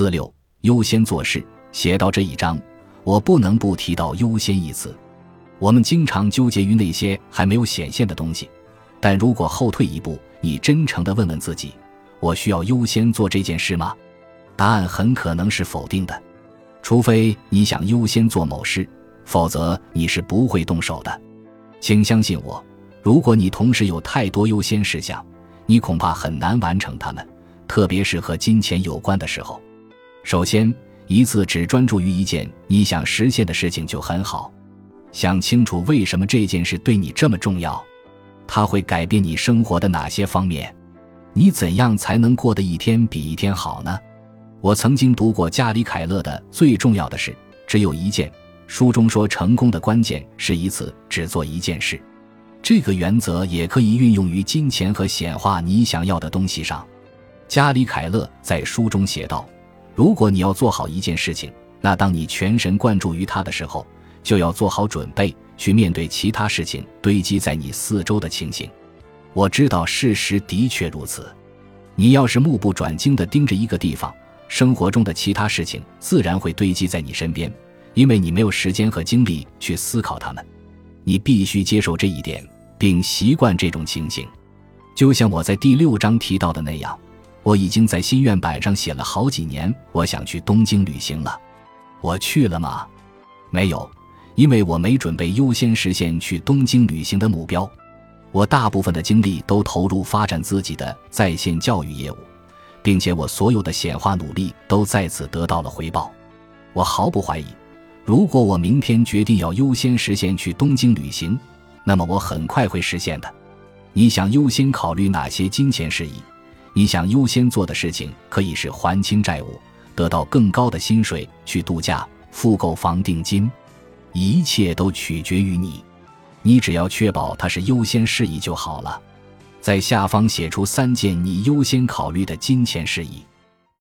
四六优先做事。写到这一章，我不能不提到“优先”一词。我们经常纠结于那些还没有显现的东西，但如果后退一步，你真诚地问问自己：我需要优先做这件事吗？答案很可能是否定的，除非你想优先做某事，否则你是不会动手的。请相信我，如果你同时有太多优先事项，你恐怕很难完成它们，特别是和金钱有关的时候。首先，一次只专注于一件你想实现的事情就很好。想清楚为什么这件事对你这么重要，它会改变你生活的哪些方面？你怎样才能过得一天比一天好呢？我曾经读过加里·凯勒的《最重要的事只有一件》，书中说，成功的关键是一次只做一件事。这个原则也可以运用于金钱和显化你想要的东西上。加里·凯勒在书中写道。如果你要做好一件事情，那当你全神贯注于它的时候，就要做好准备去面对其他事情堆积在你四周的情形。我知道事实的确如此。你要是目不转睛地盯着一个地方，生活中的其他事情自然会堆积在你身边，因为你没有时间和精力去思考它们。你必须接受这一点，并习惯这种情形，就像我在第六章提到的那样。我已经在心愿板上写了好几年，我想去东京旅行了。我去了吗？没有，因为我没准备优先实现去东京旅行的目标。我大部分的精力都投入发展自己的在线教育业务，并且我所有的显化努力都在此得到了回报。我毫不怀疑，如果我明天决定要优先实现去东京旅行，那么我很快会实现的。你想优先考虑哪些金钱事宜？你想优先做的事情可以是还清债务、得到更高的薪水、去度假、付购房定金，一切都取决于你。你只要确保它是优先事宜就好了。在下方写出三件你优先考虑的金钱事宜。